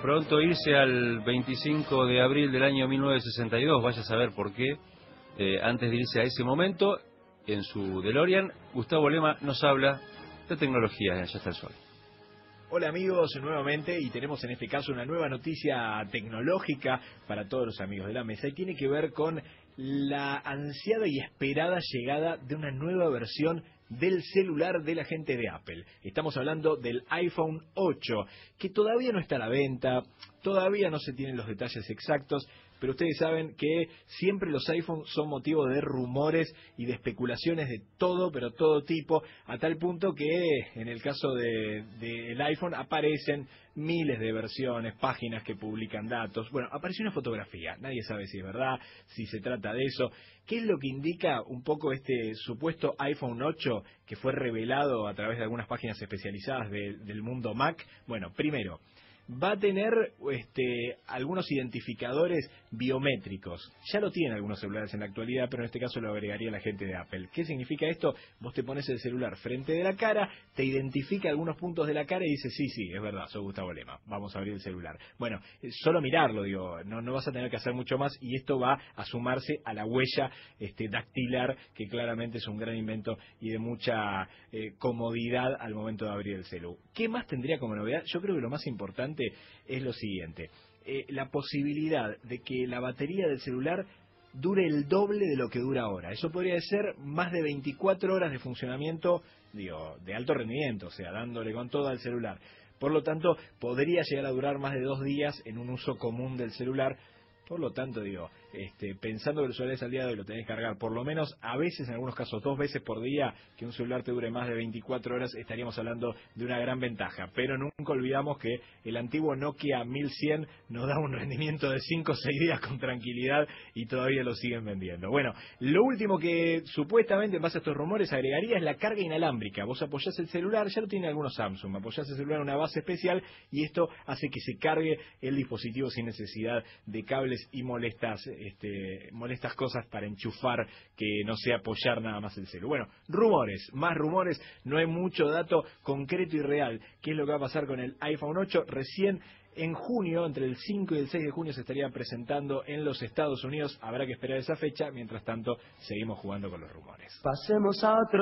pronto irse al 25 de abril del año 1962, vaya a saber por qué. Eh, antes de irse a ese momento, en su DeLorean, Gustavo Lema nos habla de tecnología en Allá está el Sol. Hola amigos, nuevamente y tenemos en este caso una nueva noticia tecnológica para todos los amigos de la mesa y tiene que ver con la ansiada y esperada llegada de una nueva versión del celular de la gente de Apple. Estamos hablando del iPhone 8, que todavía no está a la venta, todavía no se tienen los detalles exactos, pero ustedes saben que siempre los iPhones son motivo de rumores y de especulaciones de todo, pero todo tipo, a tal punto que en el caso del de, iPhone aparecen miles de versiones, páginas que publican datos. Bueno, apareció una fotografía, nadie sabe si es verdad, si se trata de eso. ¿Qué es lo que indica un poco este supuesto iPhone 8 que fue revelado a través de algunas páginas especializadas del mundo Mac? Bueno, primero, va a tener este, algunos identificadores biométricos. Ya lo tienen algunos celulares en la actualidad, pero en este caso lo agregaría la gente de Apple. ¿Qué significa esto? Vos te pones el celular frente de la cara, te identifica algunos puntos de la cara y dice, sí, sí, es verdad, soy Gustavo Lema, vamos a abrir el celular. Bueno, eh, solo mirarlo, digo, no, no vas a tener que hacer mucho más y esto va a sumarse a la huella este, dactilar, que claramente es un gran invento y de mucha eh, comodidad al momento de abrir el celular. ¿Qué más tendría como novedad? Yo creo que lo más importante es lo siguiente. Eh, la posibilidad de que la batería del celular dure el doble de lo que dura ahora. Eso podría ser más de 24 horas de funcionamiento, digo, de alto rendimiento, o sea, dándole con todo al celular. Por lo tanto, podría llegar a durar más de dos días en un uso común del celular. Por lo tanto, digo, este, pensando que el celular es al día de hoy lo tenés que cargar por lo menos, a veces, en algunos casos, dos veces por día, que un celular te dure más de 24 horas, estaríamos hablando de una gran ventaja. Pero nunca olvidamos que el antiguo Nokia 1100 nos da un rendimiento de 5 o 6 días con tranquilidad y todavía lo siguen vendiendo. Bueno, lo último que supuestamente, en base a estos rumores, agregaría es la carga inalámbrica. Vos apoyás el celular, ya lo tienen algunos Samsung, apoyás el celular en una base especial y esto hace que se cargue el dispositivo sin necesidad de cables y molestas este, molestas cosas para enchufar que no sea apoyar nada más el celu. Bueno, rumores, más rumores, no hay mucho dato concreto y real. ¿Qué es lo que va a pasar con el iPhone 8? Recién en junio, entre el 5 y el 6 de junio, se estaría presentando en los Estados Unidos. Habrá que esperar esa fecha. Mientras tanto, seguimos jugando con los rumores. Pasemos a otro